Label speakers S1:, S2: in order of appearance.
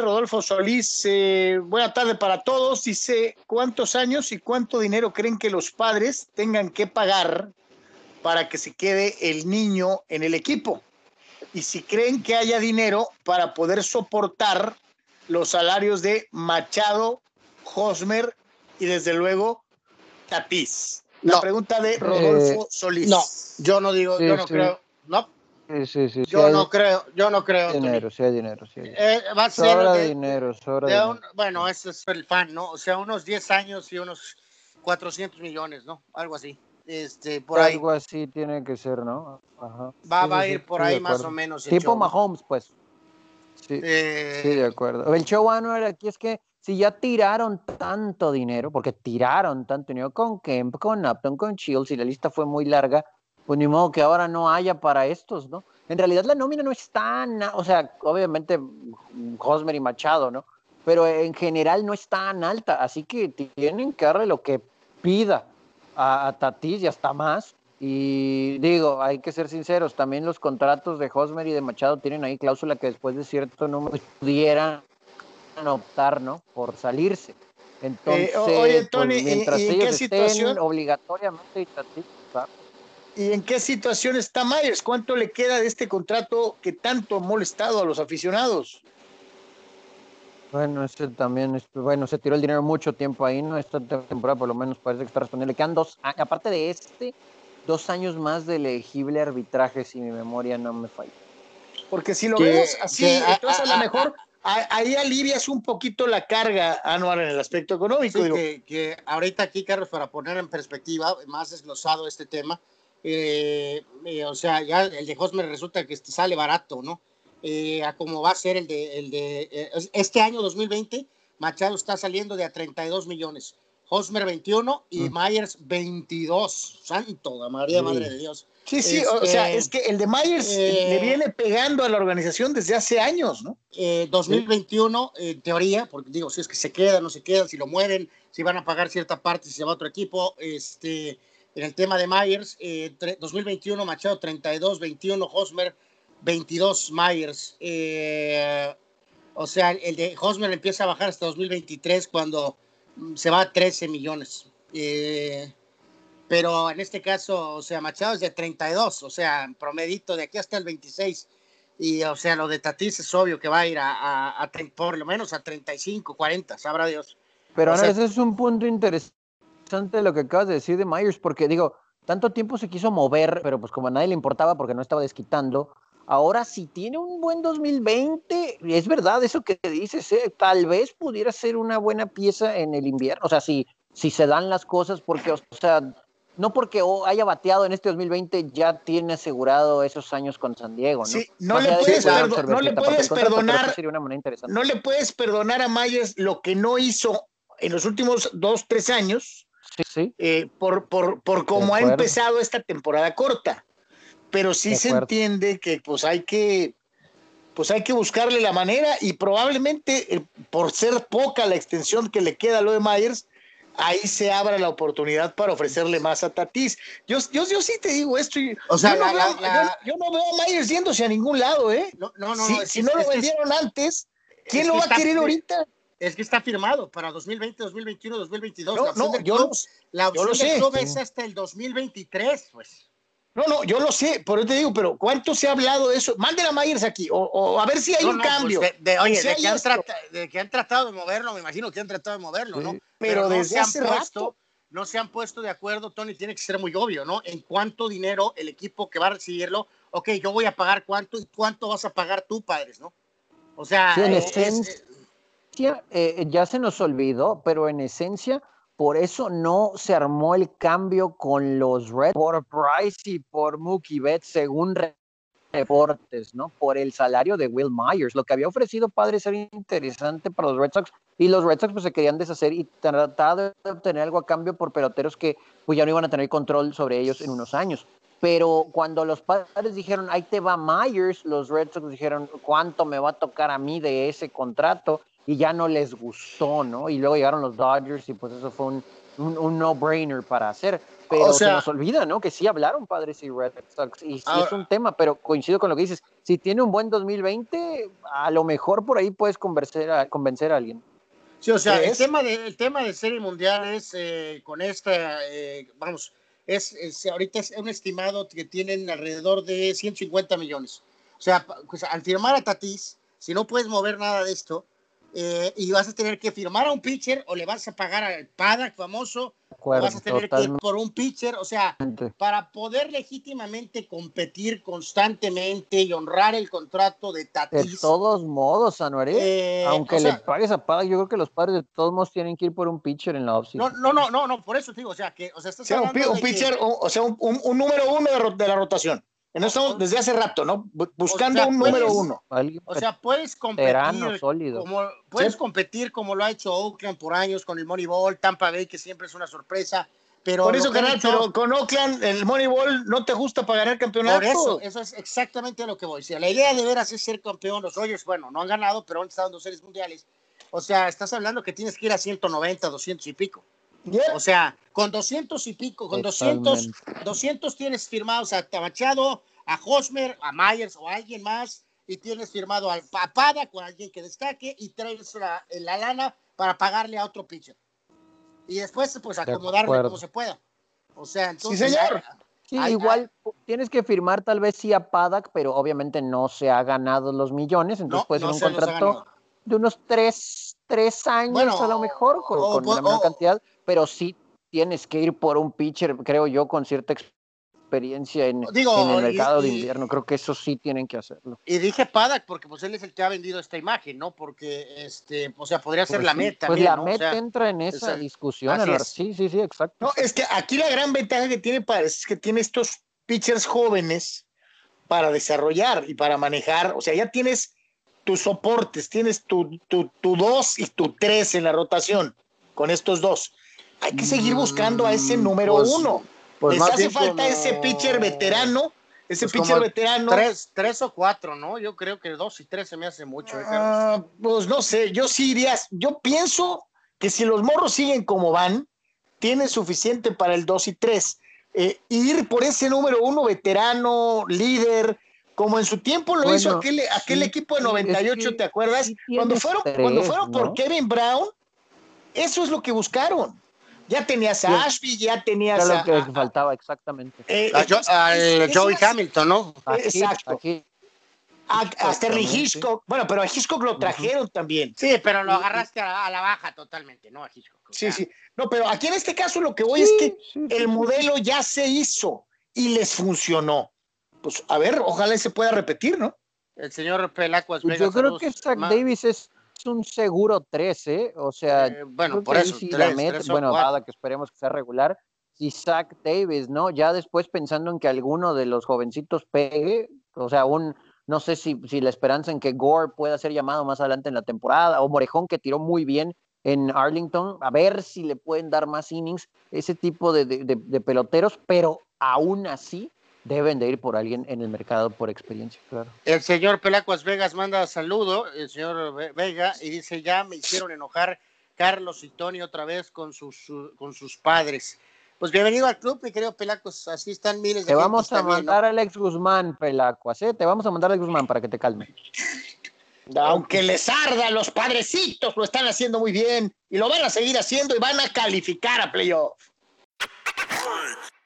S1: Rodolfo Solís, eh, buena tarde para todos. Dice, ¿cuántos años y cuánto dinero creen que los padres tengan que pagar para que se quede el niño en el equipo? Y si creen que haya dinero para poder soportar los salarios de Machado, Hosmer y desde luego Tatís. La
S2: No.
S1: pregunta de Rodolfo
S3: Eh,
S1: Solís.
S2: No, yo no digo,
S3: Sí,
S2: yo no
S3: sí.
S2: creo. No,
S3: Sí, sí, sí. sí
S2: yo no creo, yo no creo.
S3: Dinero, sí hay dinero, sí hay dinero.
S2: Eh, va a ser
S3: Sobra
S2: de-
S3: dinero, sobra
S2: de
S3: dinero.
S2: bueno, ese es el fan, ¿no? O sea, unos 10 años y unos 400 millones, ¿no? Algo así. Este, por ahí.
S3: Algo así tiene que ser, ¿no? Ajá.
S2: Va,
S3: Sí,
S2: va a ir por ahí más o menos.
S3: Tipo. Mahomes, pues. Sí,
S2: Eh,
S3: sí, de acuerdo. El show anual aquí es que si ya tiraron tanto dinero, porque tiraron tanto dinero con Kemp, con Upton, con Shields, y la lista fue muy larga, pues ni modo que ahora no haya para estos, ¿no? En realidad la nómina no es tan, o sea, obviamente Hosmer y Machado, ¿no? Pero en general no es tan alta, así que tienen que darle lo que pida a, a Tatis y hasta más. Y digo, hay que ser sinceros, también los contratos de Hosmer y de Machado tienen ahí cláusula que después de cierto número pudieran optar, ¿no? Por salirse. Entonces,
S1: Eh, o- oye,
S3: pues,
S1: Tony, ¿y-
S3: mientras
S1: y en
S3: ellos
S1: qué
S3: estén
S1: situación?
S3: obligatoriamente y Tatis, ¿sabes?
S1: ¿Y en qué situación está Myers? ¿Cuánto le queda de este contrato que tanto ha molestado a los aficionados?
S3: Bueno, ese también, es- bueno, se tiró el dinero mucho tiempo ahí, ¿no? Esta temporada por lo menos parece que está respondiendo. Le quedan dos, a- aparte de este, dos años más de elegible arbitraje, si mi memoria no me falla.
S1: Porque si lo
S2: Que-
S1: vemos así,
S2: que,
S1: entonces a
S2: ah,
S1: lo mejor a- ahí alivias un poquito la carga anual en el aspecto económico.
S2: Sí,
S1: digo.
S2: que, que ahorita aquí, Carlos, para poner en perspectiva, más desglosado este tema, eh, eh, o sea, ya el de Hosmer resulta que este sale barato, ¿no? Eh, a como va a ser el de, el de eh, este año 2020, Machado está saliendo de a 32 millones, Hosmer 21 y
S3: Mm.
S2: Myers 22. Santo, María
S3: Sí.
S2: Madre de Dios.
S1: Sí, sí, o- o sea,
S2: Este,
S1: es que el de Myers le viene pegando a la organización desde hace años, ¿no?
S2: Eh, 2021, en teoría, porque digo, si es que se queda, no se queda, si lo mueven, si van a pagar cierta parte, si se va a otro equipo. Este, en el tema de Myers, eh, tre- 2021, Machado 32, 21, Hosmer 22, Myers. Eh, o sea, el de Hosmer empieza a bajar hasta 2023 cuando mm, se va a 13 millones. Eh, pero en este caso, o sea, Machado es de 32, o sea, promedito de aquí hasta el 26. Y, o sea, lo de Tatis es obvio que va a ir a, a, a por lo menos a 35, 40, sabrá Dios.
S3: Pero
S2: O
S3: no,
S2: sea-
S3: ese es un punto interesante lo que acabas de decir de Myers, porque digo, tanto tiempo se quiso mover, pero pues como a nadie le importaba porque no estaba desquitando, ahora si tiene un buen 2020, es verdad eso que dices, ¿eh? tal vez pudiera ser una buena pieza en el invierno, o sea, si, si se dan las cosas, porque, o sea, no porque haya bateado en este 2020 ya tiene asegurado esos años con San Diego, ¿no?
S1: Sí, no le puedes perdo- no le puedes perdonar-
S3: sería una interesante.
S1: No le puedes perdonar a Myers lo que no hizo en los últimos dos, tres años
S3: Sí, sí.
S1: eh, por, por, por cómo ha empezado esta temporada corta. Pero sí se entiende que pues hay que pues hay que buscarle la manera y probablemente eh, por ser poca la extensión que le queda a lo de Myers, ahí se abra la oportunidad para ofrecerle más a Tatis. Yo, yo, yo sí te digo esto. y-
S2: O sea,
S1: yo, no
S2: la-
S1: veo,
S2: la- la-
S1: yo- yo no veo a Myers yéndose a ningún lado, ¿eh?
S2: No, no, no.
S1: si
S2: no, es
S1: si no lo vendieron antes, ¿quién lo va a querer ahorita?
S2: Es que está firmado para 2020, 2021, 2022.
S1: No,
S2: la opción
S1: no,
S2: del
S1: yo
S2: club,
S1: lo-
S2: la
S1: yo
S2: opción
S1: lo
S2: del
S1: sé.
S2: club es hasta el 2023, pues.
S1: No, no, yo lo sé, por eso te digo, pero ¿cuánto se ha hablado de eso? Manden a Myers aquí, o, o a ver si hay
S2: No,
S1: un
S2: no, pues,
S1: cambio.
S2: de, de- oye,
S1: Si
S2: de que, han
S1: esto.
S2: trata- de que han tratado de moverlo, me imagino que han tratado de moverlo, ¿no?
S3: Sí.
S1: Pero
S2: no
S1: desde
S2: se han
S1: hace
S2: puesto,
S1: rato.
S2: no se han puesto de acuerdo, Tony, tiene que ser muy obvio, ¿no? En cuánto dinero el equipo que va a recibirlo, ok, yo voy a pagar cuánto y cuánto vas a pagar tú, padres, ¿no? O sea,
S3: Sí, en
S2: eh, es-
S3: esencia, eh, ya se nos olvidó, pero en esencia, por eso no se armó el cambio con los Red por Price y por Mookie Betts, según re- reportes, ¿no? Por el salario de Will Myers. Lo que había ofrecido Padres era interesante para los Red Sox y los Red Sox pues, se querían deshacer y tratar de obtener algo a cambio por peloteros que pues, ya no iban a tener control sobre ellos en unos años. Pero cuando los padres dijeron, ahí te va Myers, los Red Sox dijeron, ¿cuánto me va a tocar a mí de ese contrato? Y ya no les gustó, ¿no? Y luego llegaron los Dodgers y pues eso fue un, un, un no-brainer para hacer. pero
S1: O sea-
S3: se nos olvida, ¿no? Que sí hablaron padres y Red Sox. Y sí
S1: Ahora-
S3: es un tema, pero coincido con lo que dices. Si tiene un buen 2020, a lo mejor por ahí puedes convencer a, convencer a alguien.
S2: Sí, o sea, el tema, de, el tema de serie mundial es eh, con esta, eh, vamos, es, es- ahorita es un estimado que tienen alrededor de 150 millones. O sea, pues, al firmar a Tatis, si no puedes mover nada de esto, eh, y vas a tener que firmar a un pitcher o le vas a pagar al Padak famoso,
S3: De
S2: o vas a tener que ir por un pitcher, o sea, para poder legítimamente competir constantemente y honrar el contrato de
S3: De
S2: Tatis.
S3: todos modos, Anuaré,
S2: eh,
S3: aunque
S2: o sea,
S3: le pagues a Paga, yo creo que los padres de todos modos tienen que ir por un pitcher en la
S2: No,
S3: offseason.
S2: no, no, no, no, por eso te digo, o sea, que, o sea, estás
S1: O sea, un, pi-
S2: hablando
S1: un
S2: de que-
S1: pitcher, o, o sea, un, un- un número uno de, de la rotación. En eso estamos desde hace rato, ¿no? Bu- Buscando
S2: sea,
S1: un
S2: puedes-
S1: número uno.
S2: O sea, puedes competir
S3: sólido.
S2: como puedes
S1: Sí.
S2: competir como lo ha hecho Oakland por años con el Moneyball, Tampa Bay que siempre es una sorpresa, pero
S1: Por eso, canal,
S2: hecho-
S1: pero con Oakland, el Moneyball no te gusta para ganar campeonato.
S2: por eso, eso es exactamente lo que voy. Si la idea de veras es ser campeón, los Dodgers, bueno, no han ganado, pero han estado en dos series mundiales. O sea, estás hablando que tienes que ir a 190, 200 y pico.
S1: Yeah.
S2: O sea, con 200 y pico, con 200, 200 tienes firmados a Machado, a Hosmer, a Myers o a alguien más, y tienes firmado al Papada con alguien que destaque y traes la, la lana para pagarle a otro pitcher. Y después, pues, acomodarle
S3: acuerdo.
S2: como se pueda. O sea, entonces.
S1: señor.
S3: Sí,
S2: Ay,
S3: igual tienes que firmar tal vez sí a Padak, pero obviamente no se ha ganado los millones, entonces
S2: No,
S3: puede
S2: no
S3: ser
S2: se
S3: un contrato de unos tres, tres años
S2: Bueno,
S3: a lo mejor, con,
S2: o-
S3: con
S2: o-
S3: una menor cantidad, pero sí tienes que ir por un pitcher, creo yo, con cierta experiencia en,
S2: Digo,
S3: en el
S2: y-
S3: mercado de invierno. Creo que eso sí tienen que hacerlo.
S2: Y dije Padak porque pues él es el que ha vendido esta imagen, ¿no? Porque, este, o sea, podría ser
S3: Pues
S2: la
S3: sí,
S2: meta.
S3: Pues la
S2: ¿no? O
S3: Met
S2: sea,
S3: entra en esa discusión.
S2: es.
S3: Sí, sí, sí, exacto.
S1: No, es que aquí la gran ventaja que tiene Padres es que tiene estos pitchers jóvenes para desarrollar y para manejar. O sea, ya tienes tus soportes, tienes tu, tu, tu dos y tu tres en la rotación con estos dos. Hay que seguir buscando a ese
S2: Mm,
S1: número
S2: pues,
S1: uno.
S2: pues
S1: Les hace falta
S2: como-
S1: ese pitcher veterano, ese
S2: Pues
S1: pitcher veterano.
S2: Tres, tres o cuatro, ¿no? Yo creo que dos y tres se me hace mucho. ¿eh?
S1: Ah, pues no sé, yo sí iría, yo pienso que si los morros siguen como van, tienen suficiente para el 2 y 3. ir por ese número uno, veterano, líder, como en su tiempo lo
S3: Bueno,
S1: hizo aquel, aquel
S3: sí,
S1: equipo de
S3: sí, es
S1: 98,
S3: que
S1: ¿te acuerdas?
S3: sí
S1: cuando fueron,
S3: tres,
S1: cuando fueron por. Kevin Brown, eso es lo que buscaron. Ya tenías a
S3: Sí.
S1: Ashby, ya tenías
S3: Era
S1: a,
S3: lo que faltaba exactamente.
S1: eh,
S2: A Joey
S1: es-
S2: Hamilton, ¿no?
S3: Hitch,
S1: exacto.
S3: a
S1: a, a Sterling. Hitchcock. Bueno, pero a Hitchcock lo trajeron también.
S2: Sí, pero lo agarraste a, a la baja totalmente, ¿no? A Hitchcock. o
S1: Sí,
S2: sea,
S1: sí. No, pero aquí en este caso lo que voy
S3: Sí,
S1: es que el
S3: sí.
S1: modelo ya se hizo y les funcionó. Pues a ver, ojalá se pueda repetir, ¿no?
S2: El señor Pelacuas
S3: Pues
S2: Vega.
S3: yo creo que Zach Davis es un seguro 3, ¿eh? O sea,
S2: eh, bueno, por eso.
S3: sí
S2: tres,
S3: la mete,
S2: tres o
S3: bueno,
S2: cuatro.
S3: nada que esperemos que sea regular. Y Zach Davis, ¿no? Ya después pensando en que alguno de los jovencitos pegue, o sea, un, no sé si, si la esperanza en que Gore pueda ser llamado más adelante en la temporada, o Morejón que tiró muy bien en Arlington, a ver si le pueden dar más innings, ese tipo de, de- de- de peloteros, pero aún así deben de ir por alguien en el mercado por experiencia, claro.
S2: El señor Pelacuas Vegas manda saludo, el señor Ve- Vega, y dice, ya me hicieron enojar Carlos y Tony otra vez con sus, su- con sus padres. Pues bienvenido al club, mi querido Pelacuas, así están miles de
S3: Te vamos a
S2: también, ¿no?
S3: mandar a Alex Guzmán, Pelacuas, ¿eh? Te vamos a mandar a Alex Guzmán para que te calme.
S1: Aunque les arda, los padrecitos lo están haciendo muy bien y lo van a seguir haciendo y van a calificar a playoff.